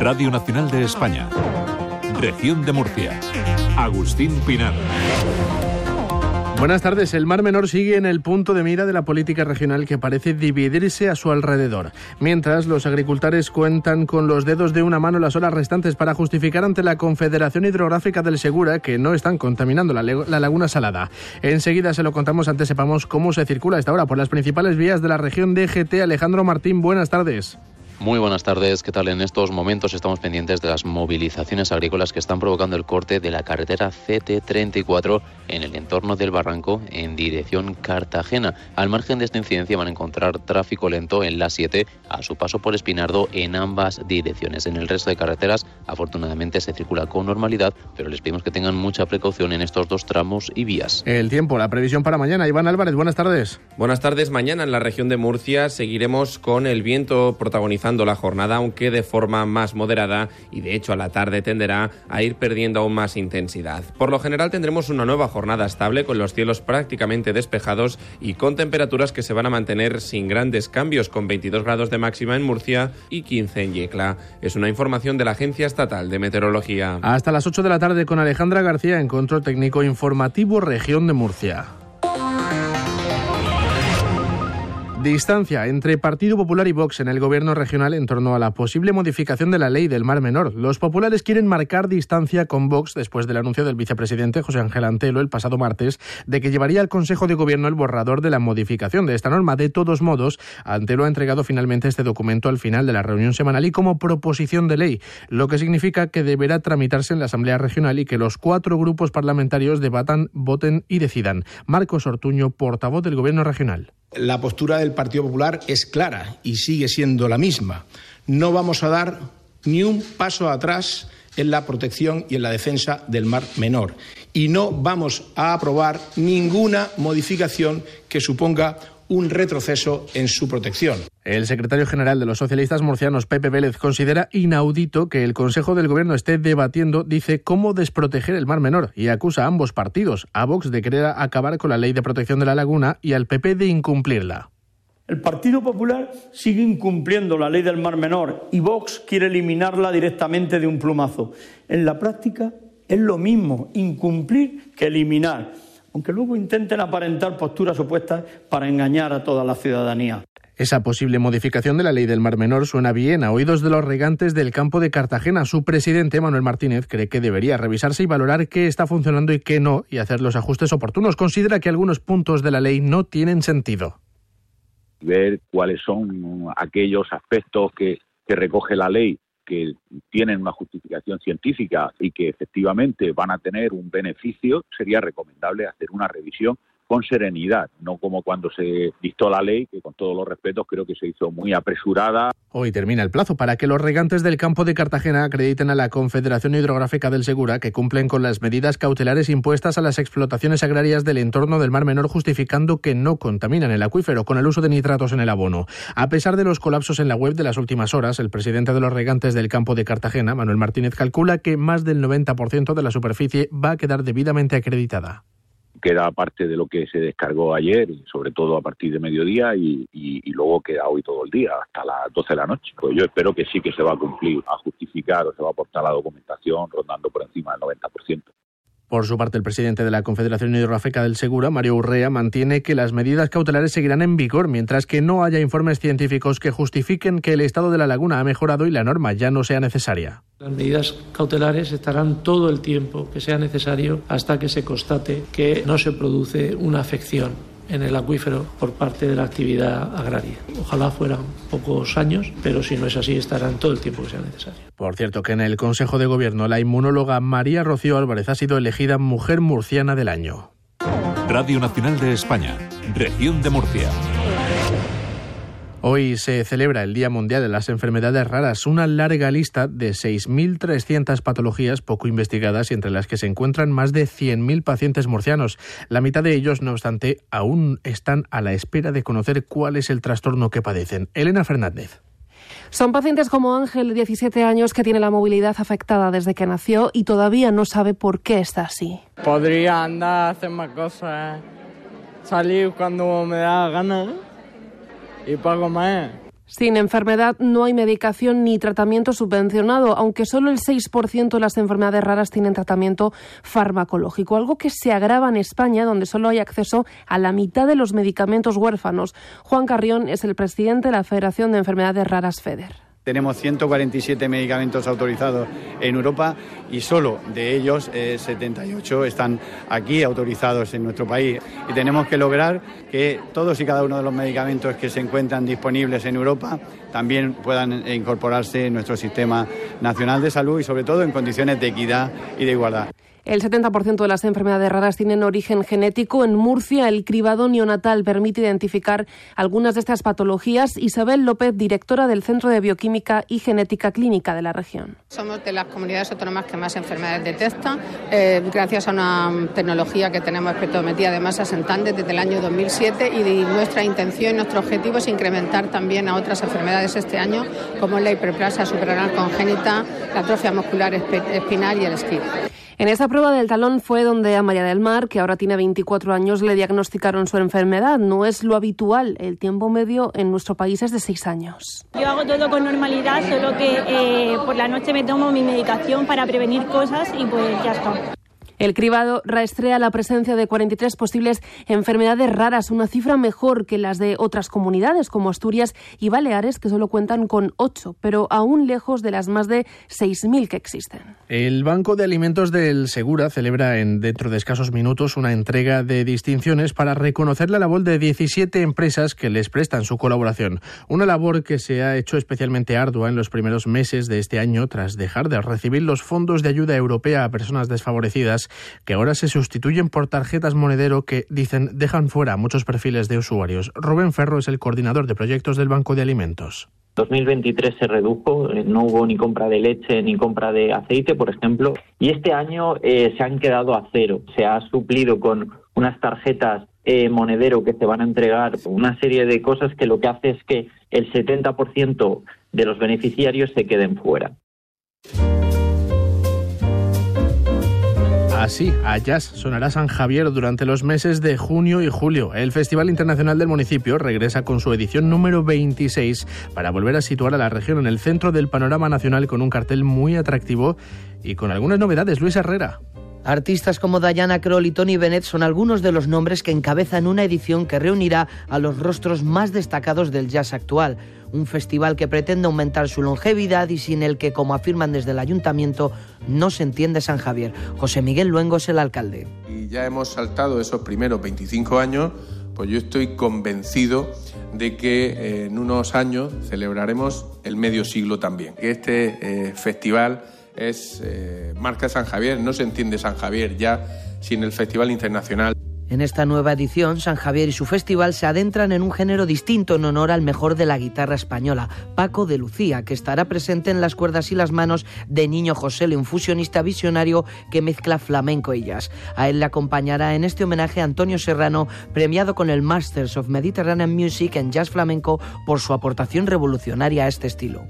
Radio Nacional de España. Región de Murcia. Agustín Pinar. Buenas tardes. El Mar Menor sigue en el punto de mira de la política regional que parece dividirse a su alrededor. Mientras los agricultores cuentan con los dedos de una mano las horas restantes para justificar ante la Confederación Hidrográfica del Segura que no están contaminando la, la laguna salada. Enseguida se lo contamos antes sepamos cómo se circula esta hora por las principales vías de la región de GT. Alejandro Martín, buenas tardes. Muy buenas tardes. ¿Qué tal? En estos momentos estamos pendientes de las movilizaciones agrícolas que están provocando el corte de la carretera CT34 en el entorno del barranco en dirección Cartagena. Al margen de esta incidencia van a encontrar tráfico lento en la 7 a su paso por Espinardo en ambas direcciones. En el resto de carreteras, afortunadamente, se circula con normalidad, pero les pedimos que tengan mucha precaución en estos dos tramos y vías. El tiempo, la previsión para mañana. Iván Álvarez, buenas tardes. Buenas tardes. Mañana en la región de Murcia seguiremos con el viento protagonizando la jornada, aunque de forma más moderada y de hecho a la tarde tenderá a ir perdiendo aún más intensidad. Por lo general tendremos una nueva jornada estable con los cielos prácticamente despejados y con temperaturas que se van a mantener sin grandes cambios, con 22 grados de máxima en Murcia y 15 en Yecla. Es una información de la Agencia Estatal de Meteorología. Hasta las 8 de la tarde con Alejandra García en Control Técnico Informativo Región de Murcia. Distancia entre Partido Popular y Vox en el gobierno regional en torno a la posible modificación de la ley del Mar Menor. Los populares quieren marcar distancia con Vox después del anuncio del vicepresidente José Ángel Antelo el pasado martes de que llevaría al Consejo de Gobierno el borrador de la modificación de esta norma. De todos modos, Antelo ha entregado finalmente este documento al final de la reunión semanal y como proposición de ley, lo que significa que deberá tramitarse en la Asamblea Regional y que los cuatro grupos parlamentarios debatan, voten y decidan. Marcos Ortuño, portavoz del Gobierno regional. La postura del Partido Popular es clara y sigue siendo la misma. No vamos a dar ni un paso atrás en la protección y en la defensa del mar menor. Y no vamos a aprobar ninguna modificación que suponga un retroceso en su protección. El secretario general de los socialistas murcianos, Pepe Vélez, considera inaudito que el Consejo del Gobierno esté debatiendo, dice, cómo desproteger el Mar Menor y acusa a ambos partidos, a Vox de querer acabar con la ley de protección de la laguna y al PP de incumplirla. El Partido Popular sigue incumpliendo la ley del Mar Menor y Vox quiere eliminarla directamente de un plumazo. En la práctica es lo mismo incumplir que eliminar aunque luego intenten aparentar posturas opuestas para engañar a toda la ciudadanía. Esa posible modificación de la ley del Mar Menor suena bien a oídos de los regantes del campo de Cartagena. Su presidente, Manuel Martínez, cree que debería revisarse y valorar qué está funcionando y qué no, y hacer los ajustes oportunos. Considera que algunos puntos de la ley no tienen sentido. Ver cuáles son aquellos aspectos que, que recoge la ley que tienen una justificación científica y que efectivamente van a tener un beneficio, sería recomendable hacer una revisión con serenidad, no como cuando se dictó la ley, que con todos los respetos creo que se hizo muy apresurada. Hoy termina el plazo para que los regantes del campo de Cartagena acrediten a la Confederación Hidrográfica del Segura que cumplen con las medidas cautelares impuestas a las explotaciones agrarias del entorno del Mar Menor, justificando que no contaminan el acuífero con el uso de nitratos en el abono. A pesar de los colapsos en la web de las últimas horas, el presidente de los regantes del campo de Cartagena, Manuel Martínez, calcula que más del 90% de la superficie va a quedar debidamente acreditada queda parte de lo que se descargó ayer, sobre todo a partir de mediodía, y, luego queda hoy todo el día, hasta las 12 de la noche. Pues yo espero que sí que se va a cumplir, a justificar o se va a aportar la documentación rondando por encima del 90%. Por su parte, el presidente de la Confederación Hidrográfica del Segura, Mario Urrea, mantiene que las medidas cautelares seguirán en vigor mientras que no haya informes científicos que justifiquen que el estado de la laguna ha mejorado y la norma ya no sea necesaria. Las medidas cautelares estarán todo el tiempo que sea necesario hasta que se constate que no se produce una afección en el acuífero por parte de la actividad agraria. Ojalá fueran pocos años, pero si no es así, estarán todo el tiempo que sea necesario. Por cierto, que en el Consejo de Gobierno la inmunóloga María Rocío Álvarez ha sido elegida Mujer Murciana del Año. Radio Nacional de España, Región de Murcia. Hoy se celebra el Día Mundial de las Enfermedades Raras, una larga lista de 6.300 patologías poco investigadas y entre las que se encuentran más de 100.000 pacientes murcianos. La mitad de ellos, no obstante, aún están a la espera de conocer cuál es el trastorno que padecen. Elena Fernández. Son pacientes como Ángel, de 17 años, que tiene la movilidad afectada desde que nació y todavía no sabe por qué está así. Podría andar, hacer más cosas, salir cuando me da ganas y. Sin enfermedad no hay medicación ni tratamiento subvencionado, aunque solo el 6% de las enfermedades raras tienen tratamiento farmacológico, algo que se agrava en España, donde solo hay acceso a la mitad de los medicamentos huérfanos. Juan Carrión es el presidente de la Federación de Enfermedades Raras FEDER. Tenemos 147 medicamentos autorizados en Europa y solo de ellos 78 eh, están aquí autorizados en nuestro país. Y tenemos que lograr que todos y cada uno de los medicamentos que se encuentran disponibles en Europa también puedan incorporarse en nuestro sistema nacional de salud y sobre todo en condiciones de equidad y de igualdad. El 70% de las enfermedades raras tienen origen genético. En Murcia, el cribado neonatal permite identificar algunas de estas patologías. Isabel López, directora del Centro de Bioquímica y Genética Clínica de la región. Somos de las comunidades autónomas que más enfermedades detectan, eh, gracias a una tecnología que tenemos espectrometría de masas en desde el año 2007 y nuestra intención y nuestro objetivo es incrementar también a otras enfermedades este año, como la hiperplasia suprarrenal congénita, la atrofia muscular espinal y el SCID. En esa prueba del talón fue donde a María del Mar, que ahora tiene 24 años, le diagnosticaron su enfermedad. No es lo habitual. El tiempo medio en nuestro país es de 6 años. Yo hago todo con normalidad, solo que eh, por la noche me tomo mi medicación para prevenir cosas y pues ya está. El cribado raestrea la presencia de 43 posibles enfermedades raras, una cifra mejor que las de otras comunidades como Asturias y Baleares, que solo cuentan con 8, pero aún lejos de las más de 6.000 que existen. El Banco de Alimentos del Segura celebra en dentro de escasos minutos una entrega de distinciones para reconocer la labor de 17 empresas que les prestan su colaboración. Una labor que se ha hecho especialmente ardua en los primeros meses de este año tras dejar de recibir los fondos de ayuda europea a personas desfavorecidas que ahora se sustituyen por tarjetas monedero que, dicen, dejan fuera muchos perfiles de usuarios. Rubén Ferro es el coordinador de proyectos del Banco de Alimentos. 2023 se redujo, eh, no hubo ni compra de leche ni compra de aceite, por ejemplo, y este año eh, se han quedado a cero. Se ha suplido con unas tarjetas eh, monedero que se van a entregar, una serie de cosas que lo que hace es que el 70% de los beneficiarios se queden fuera. Así, a jazz sonará San Javier durante los meses de junio y julio. El Festival Internacional del Municipio regresa con su edición número 26 para volver a situar a la región en el centro del panorama nacional con un cartel muy atractivo y con algunas novedades. Luis Herrera. Artistas como Diana Kroll y Tony Bennett son algunos de los nombres que encabezan una edición que reunirá a los rostros más destacados del jazz actual un festival que pretende aumentar su longevidad y sin el que, como afirman desde el ayuntamiento, no se entiende San Javier. José Miguel Luengo es el alcalde. Y ya hemos saltado esos primeros 25 años, pues yo estoy convencido de que eh, en unos años celebraremos el medio siglo también. Este eh, festival es eh, marca San Javier, no se entiende San Javier ya sin el Festival Internacional. En esta nueva edición, San Javier y su festival se adentran en un género distinto en honor al mejor de la guitarra española, Paco de Lucía, que estará presente en las cuerdas y las manos de Niño José, un fusionista visionario que mezcla flamenco y jazz. A él le acompañará en este homenaje Antonio Serrano, premiado con el Masters of Mediterranean Music en Jazz Flamenco por su aportación revolucionaria a este estilo.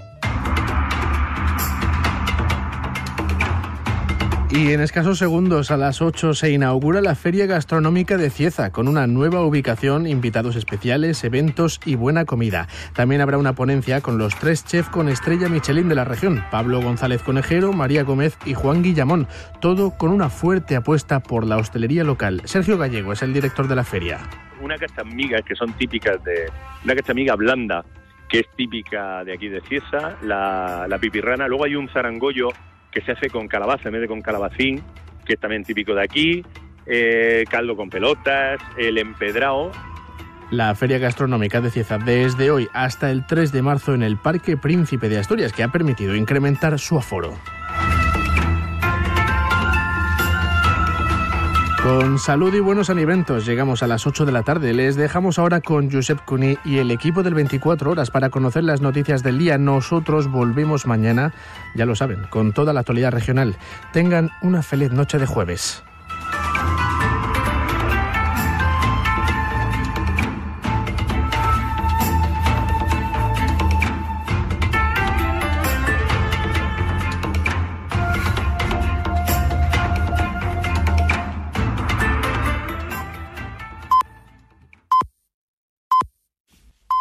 Y en escasos segundos, a las 8, se inaugura la Feria Gastronómica de Cieza, con una nueva ubicación, invitados especiales, eventos y buena comida. También habrá una ponencia con los tres chefs con estrella Michelin de la región, Pablo González Conejero, María Gómez y Juan Guillamón, todo con una fuerte apuesta por la hostelería local. Sergio Gallego es el director de la feria. Una castamiga que son típicas de... Una castamiga blanda, que es típica de aquí de Cieza, la, la pipirrana. Luego hay un zarangollo que se hace con calabaza en vez de con calabacín, que es también típico de aquí, eh, caldo con pelotas, el empedrado. La Feria Gastronómica de Cieza desde hoy hasta el 3 de marzo en el Parque Príncipe de Asturias, que ha permitido incrementar su aforo. Con salud y buenos alimentos llegamos a las 8 de la tarde. Les dejamos ahora con Josep Cuní y el equipo del 24 horas para conocer las noticias del día. Nosotros volvemos mañana, ya lo saben, con toda la actualidad regional. Tengan una feliz noche de jueves.